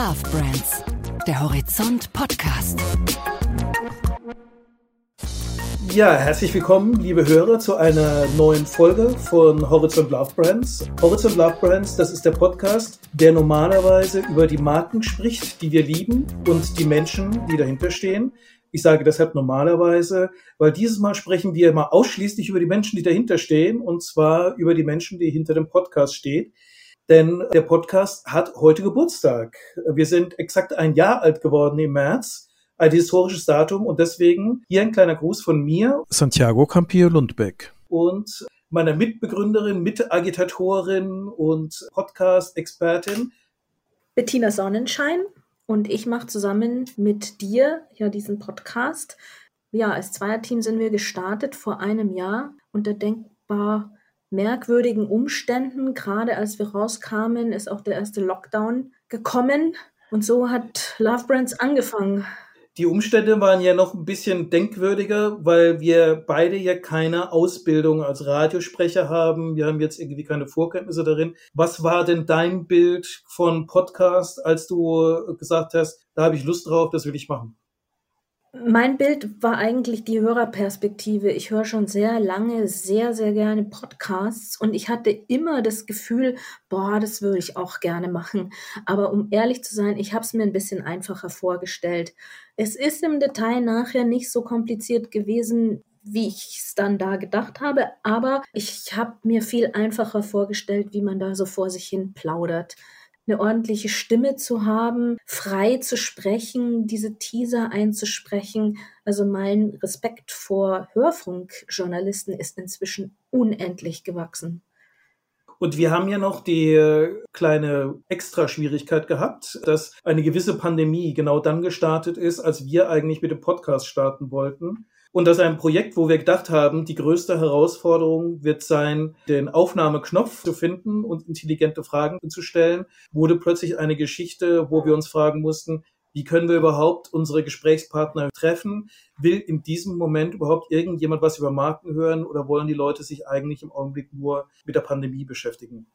Love Brands, der Horizont Podcast. Ja, herzlich willkommen, liebe Hörer, zu einer neuen Folge von Horizont Love Brands. Horizont Love Brands, das ist der Podcast, der normalerweise über die Marken spricht, die wir lieben und die Menschen, die dahinter stehen. Ich sage deshalb normalerweise, weil dieses Mal sprechen wir mal ausschließlich über die Menschen, die dahinter stehen, und zwar über die Menschen, die hinter dem Podcast stehen. Denn der Podcast hat heute Geburtstag. Wir sind exakt ein Jahr alt geworden im März. Ein historisches Datum und deswegen hier ein kleiner Gruß von mir. Santiago Campillo Lundbeck. Und meiner Mitbegründerin, Mitagitatorin und Podcast-Expertin. Bettina Sonnenschein. Und ich mache zusammen mit dir ja diesen Podcast. Ja, als Zweierteam sind wir gestartet vor einem Jahr unter denkbar merkwürdigen Umständen. Gerade als wir rauskamen, ist auch der erste Lockdown gekommen. Und so hat Love Brands angefangen. Die Umstände waren ja noch ein bisschen denkwürdiger, weil wir beide ja keine Ausbildung als Radiosprecher haben. Wir haben jetzt irgendwie keine Vorkenntnisse darin. Was war denn dein Bild von Podcast, als du gesagt hast, da habe ich Lust drauf, das will ich machen? Mein Bild war eigentlich die Hörerperspektive. Ich höre schon sehr lange, sehr, sehr gerne Podcasts und ich hatte immer das Gefühl, boah, das würde ich auch gerne machen. Aber um ehrlich zu sein, ich habe es mir ein bisschen einfacher vorgestellt. Es ist im Detail nachher nicht so kompliziert gewesen, wie ich es dann da gedacht habe, aber ich habe mir viel einfacher vorgestellt, wie man da so vor sich hin plaudert eine ordentliche Stimme zu haben, frei zu sprechen, diese Teaser einzusprechen. Also mein Respekt vor Hörfunkjournalisten ist inzwischen unendlich gewachsen. Und wir haben ja noch die kleine Extraschwierigkeit gehabt, dass eine gewisse Pandemie genau dann gestartet ist, als wir eigentlich mit dem Podcast starten wollten. Und das ist ein Projekt, wo wir gedacht haben, die größte Herausforderung wird sein, den Aufnahmeknopf zu finden und intelligente Fragen zu stellen, wurde plötzlich eine Geschichte, wo wir uns fragen mussten, wie können wir überhaupt unsere Gesprächspartner treffen? Will in diesem Moment überhaupt irgendjemand was über Marken hören oder wollen die Leute sich eigentlich im Augenblick nur mit der Pandemie beschäftigen?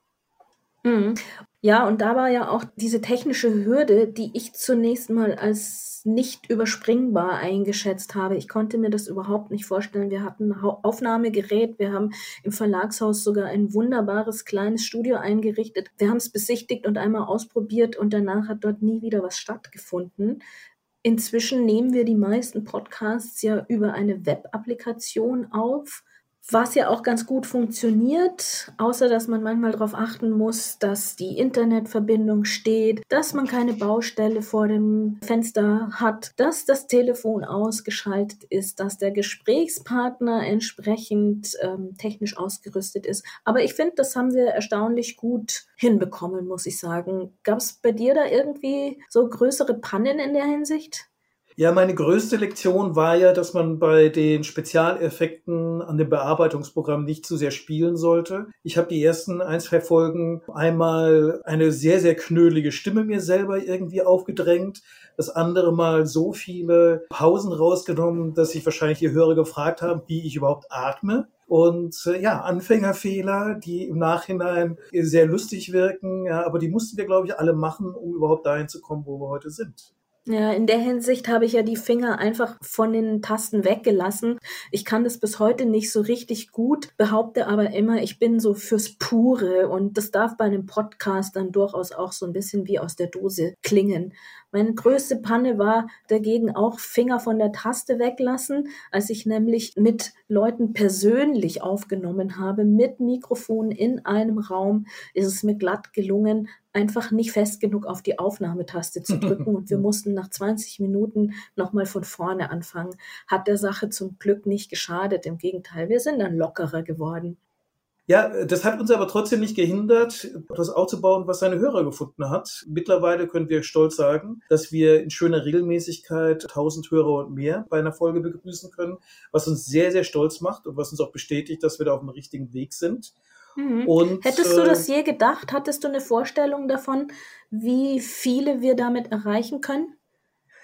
Ja, und da war ja auch diese technische Hürde, die ich zunächst mal als nicht überspringbar eingeschätzt habe. Ich konnte mir das überhaupt nicht vorstellen. Wir hatten ein Aufnahmegerät, wir haben im Verlagshaus sogar ein wunderbares kleines Studio eingerichtet. Wir haben es besichtigt und einmal ausprobiert und danach hat dort nie wieder was stattgefunden. Inzwischen nehmen wir die meisten Podcasts ja über eine Web-Applikation auf was ja auch ganz gut funktioniert, außer dass man manchmal darauf achten muss, dass die Internetverbindung steht, dass man keine Baustelle vor dem Fenster hat, dass das Telefon ausgeschaltet ist, dass der Gesprächspartner entsprechend ähm, technisch ausgerüstet ist. Aber ich finde, das haben wir erstaunlich gut hinbekommen, muss ich sagen. Gab es bei dir da irgendwie so größere Pannen in der Hinsicht? Ja, meine größte Lektion war ja, dass man bei den Spezialeffekten an dem Bearbeitungsprogramm nicht zu sehr spielen sollte. Ich habe die ersten ein, zwei Folgen einmal eine sehr, sehr knölige Stimme mir selber irgendwie aufgedrängt. Das andere Mal so viele Pausen rausgenommen, dass sich wahrscheinlich die Hörer gefragt haben, wie ich überhaupt atme. Und äh, ja, Anfängerfehler, die im Nachhinein sehr lustig wirken, ja, aber die mussten wir, glaube ich, alle machen, um überhaupt dahin zu kommen, wo wir heute sind. Ja, in der Hinsicht habe ich ja die Finger einfach von den Tasten weggelassen. Ich kann das bis heute nicht so richtig gut, behaupte aber immer, ich bin so fürs Pure und das darf bei einem Podcast dann durchaus auch so ein bisschen wie aus der Dose klingen. Meine größte Panne war dagegen auch Finger von der Taste weglassen, als ich nämlich mit Leuten persönlich aufgenommen habe, mit Mikrofon in einem Raum, ist es mir glatt gelungen, einfach nicht fest genug auf die Aufnahmetaste zu drücken und wir mussten nach 20 Minuten nochmal von vorne anfangen. Hat der Sache zum Glück nicht geschadet, im Gegenteil, wir sind dann lockerer geworden. Ja, das hat uns aber trotzdem nicht gehindert, etwas aufzubauen, was seine Hörer gefunden hat. Mittlerweile können wir stolz sagen, dass wir in schöner Regelmäßigkeit 1000 Hörer und mehr bei einer Folge begrüßen können, was uns sehr, sehr stolz macht und was uns auch bestätigt, dass wir da auf dem richtigen Weg sind. Mhm. Und, Hättest du das äh, je gedacht? Hattest du eine Vorstellung davon, wie viele wir damit erreichen können?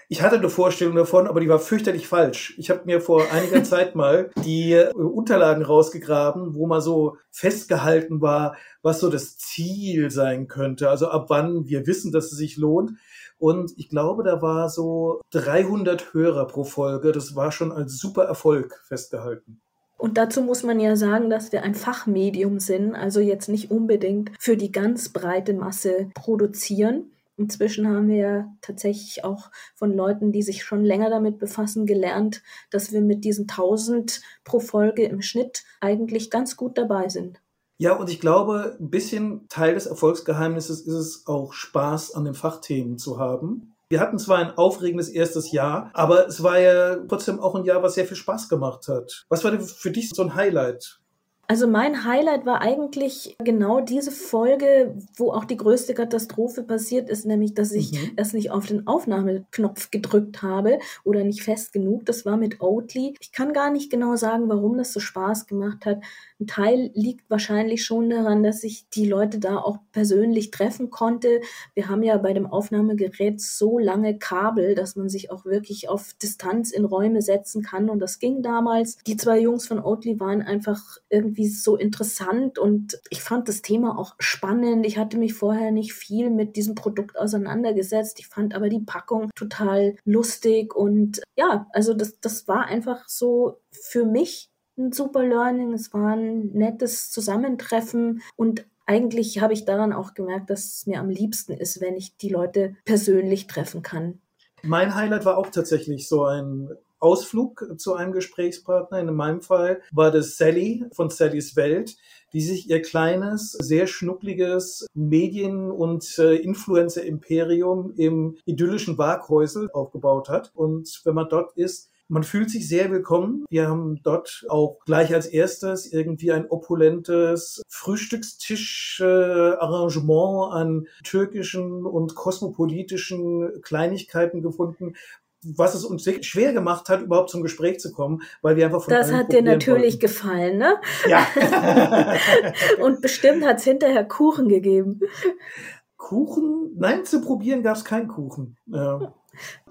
Ich hatte eine Vorstellung davon, aber die war fürchterlich falsch. Ich habe mir vor einiger Zeit mal die äh, Unterlagen rausgegraben, wo mal so festgehalten war, was so das Ziel sein könnte. Also ab wann wir wissen, dass es sich lohnt. Und ich glaube, da war so 300 Hörer pro Folge. Das war schon als super Erfolg festgehalten. Und dazu muss man ja sagen, dass wir ein Fachmedium sind, also jetzt nicht unbedingt für die ganz breite Masse produzieren. Inzwischen haben wir ja tatsächlich auch von Leuten, die sich schon länger damit befassen, gelernt, dass wir mit diesen 1000 pro Folge im Schnitt eigentlich ganz gut dabei sind. Ja, und ich glaube, ein bisschen Teil des Erfolgsgeheimnisses ist es auch Spaß an den Fachthemen zu haben. Wir hatten zwar ein aufregendes erstes Jahr, aber es war ja trotzdem auch ein Jahr, was sehr viel Spaß gemacht hat. Was war denn für dich so ein Highlight? Also mein Highlight war eigentlich genau diese Folge, wo auch die größte Katastrophe passiert ist, nämlich dass ich mhm. erst nicht auf den Aufnahmeknopf gedrückt habe oder nicht fest genug. Das war mit Oatly. Ich kann gar nicht genau sagen, warum das so Spaß gemacht hat. Ein Teil liegt wahrscheinlich schon daran, dass ich die Leute da auch persönlich treffen konnte. Wir haben ja bei dem Aufnahmegerät so lange Kabel, dass man sich auch wirklich auf Distanz in Räume setzen kann. Und das ging damals. Die zwei Jungs von Oatly waren einfach irgendwie so interessant und ich fand das Thema auch spannend. Ich hatte mich vorher nicht viel mit diesem Produkt auseinandergesetzt. Ich fand aber die Packung total lustig und ja, also das, das war einfach so für mich ein super Learning, es war ein nettes Zusammentreffen und eigentlich habe ich daran auch gemerkt, dass es mir am liebsten ist, wenn ich die Leute persönlich treffen kann. Mein Highlight war auch tatsächlich so ein Ausflug zu einem Gesprächspartner. In meinem Fall war das Sally von Sallys Welt, die sich ihr kleines, sehr schnuckliges Medien- und äh, Influencer-Imperium im idyllischen Waghäusel aufgebaut hat. Und wenn man dort ist, man fühlt sich sehr willkommen. Wir haben dort auch gleich als erstes irgendwie ein opulentes Frühstückstisch-Arrangement an türkischen und kosmopolitischen Kleinigkeiten gefunden, was es uns schwer gemacht hat, überhaupt zum Gespräch zu kommen, weil wir einfach von Das hat dir natürlich wollten. gefallen, ne? Ja. und bestimmt hat es hinterher Kuchen gegeben. Kuchen? Nein, zu probieren gab es keinen Kuchen.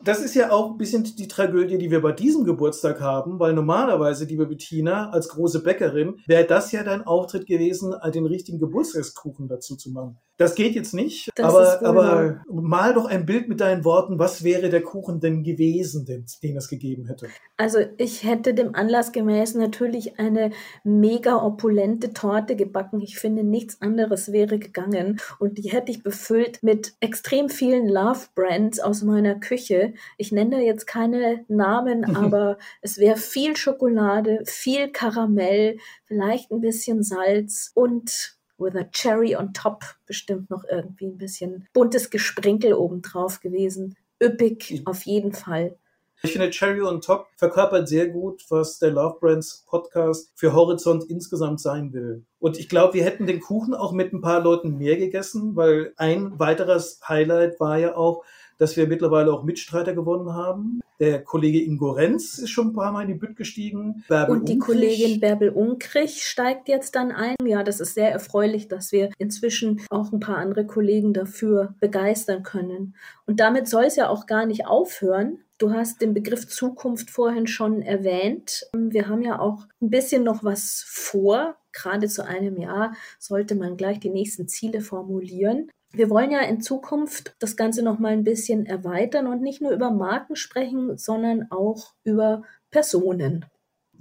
Das ist ja auch ein bisschen die Tragödie, die wir bei diesem Geburtstag haben, weil normalerweise, liebe Bettina, als große Bäckerin, wäre das ja dein Auftritt gewesen, den richtigen Geburtstagskuchen dazu zu machen. Das geht jetzt nicht, das aber, aber mal doch ein Bild mit deinen Worten, was wäre der Kuchen denn gewesen, den, den es gegeben hätte? Also ich hätte dem Anlass gemäß natürlich eine mega opulente Torte gebacken. Ich finde, nichts anderes wäre gegangen. Und die hätte ich befüllt mit extrem vielen Love Brands aus meiner Küche. Ich nenne da jetzt keine Namen, aber es wäre viel Schokolade, viel Karamell, vielleicht ein bisschen Salz und with a cherry on top bestimmt noch irgendwie ein bisschen buntes Gesprinkel obendrauf gewesen. Üppig auf jeden Fall. Ich finde, Cherry on Top verkörpert sehr gut, was der Love Brands Podcast für Horizont insgesamt sein will. Und ich glaube, wir hätten den Kuchen auch mit ein paar Leuten mehr gegessen, weil ein weiteres Highlight war ja auch, dass wir mittlerweile auch Mitstreiter gewonnen haben. Der Kollege Ingo Renz ist schon ein paar Mal in die Bütt gestiegen. Bärbel und die Unkrich. Kollegin Bärbel Unkrich steigt jetzt dann ein. Ja, das ist sehr erfreulich, dass wir inzwischen auch ein paar andere Kollegen dafür begeistern können. Und damit soll es ja auch gar nicht aufhören. Du hast den Begriff Zukunft vorhin schon erwähnt. Wir haben ja auch ein bisschen noch was vor. Gerade zu einem Jahr sollte man gleich die nächsten Ziele formulieren. Wir wollen ja in Zukunft das Ganze noch mal ein bisschen erweitern und nicht nur über Marken sprechen, sondern auch über Personen.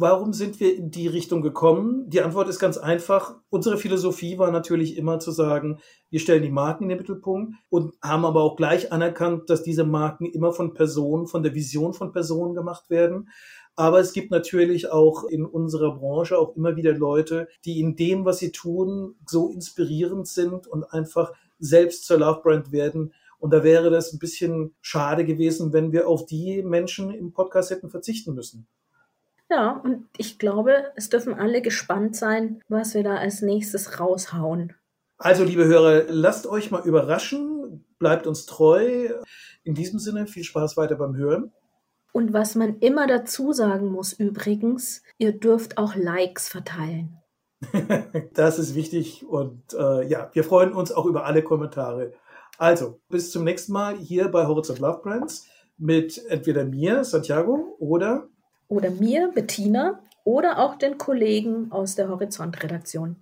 Warum sind wir in die Richtung gekommen? Die Antwort ist ganz einfach. Unsere Philosophie war natürlich immer zu sagen, wir stellen die Marken in den Mittelpunkt und haben aber auch gleich anerkannt, dass diese Marken immer von Personen, von der Vision von Personen gemacht werden. Aber es gibt natürlich auch in unserer Branche auch immer wieder Leute, die in dem, was sie tun, so inspirierend sind und einfach selbst zur Love Brand werden. Und da wäre das ein bisschen schade gewesen, wenn wir auf die Menschen im Podcast hätten verzichten müssen. Ja, und ich glaube, es dürfen alle gespannt sein, was wir da als nächstes raushauen. Also, liebe Hörer, lasst euch mal überraschen, bleibt uns treu. In diesem Sinne, viel Spaß weiter beim Hören. Und was man immer dazu sagen muss übrigens, ihr dürft auch Likes verteilen. das ist wichtig und äh, ja, wir freuen uns auch über alle Kommentare. Also, bis zum nächsten Mal hier bei Horizont Love Brands. mit entweder mir, Santiago, oder oder mir, Bettina, oder auch den Kollegen aus der Horizont-Redaktion.